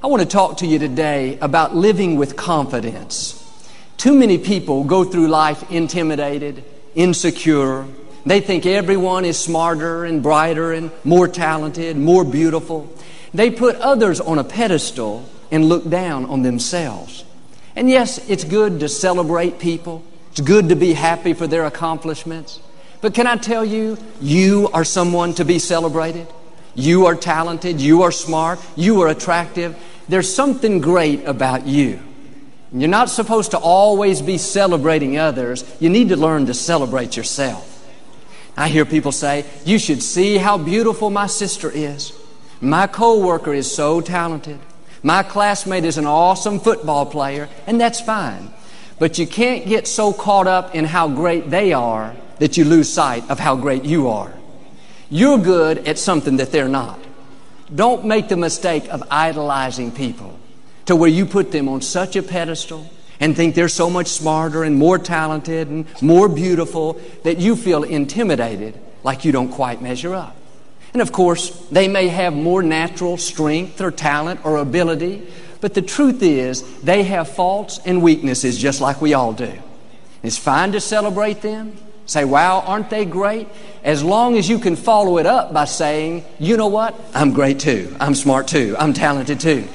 I want to talk to you today about living with confidence. Too many people go through life intimidated, insecure. They think everyone is smarter and brighter and more talented, more beautiful. They put others on a pedestal and look down on themselves. And yes, it's good to celebrate people. It's good to be happy for their accomplishments. But can I tell you, you are someone to be celebrated? You are talented, you are smart, you are attractive. There's something great about you. You're not supposed to always be celebrating others. You need to learn to celebrate yourself. I hear people say, You should see how beautiful my sister is. My coworker is so talented. My classmate is an awesome football player, and that's fine. But you can't get so caught up in how great they are that you lose sight of how great you are. You're good at something that they're not. Don't make the mistake of idolizing people to where you put them on such a pedestal and think they're so much smarter and more talented and more beautiful that you feel intimidated like you don't quite measure up. And of course, they may have more natural strength or talent or ability, but the truth is they have faults and weaknesses just like we all do. It's fine to celebrate them, Say, wow, aren't they great? As long as you can follow it up by saying, you know what? I'm great too. I'm smart too. I'm talented too.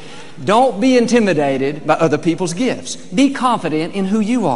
Don't be intimidated by other people's gifts. Be confident in who you are.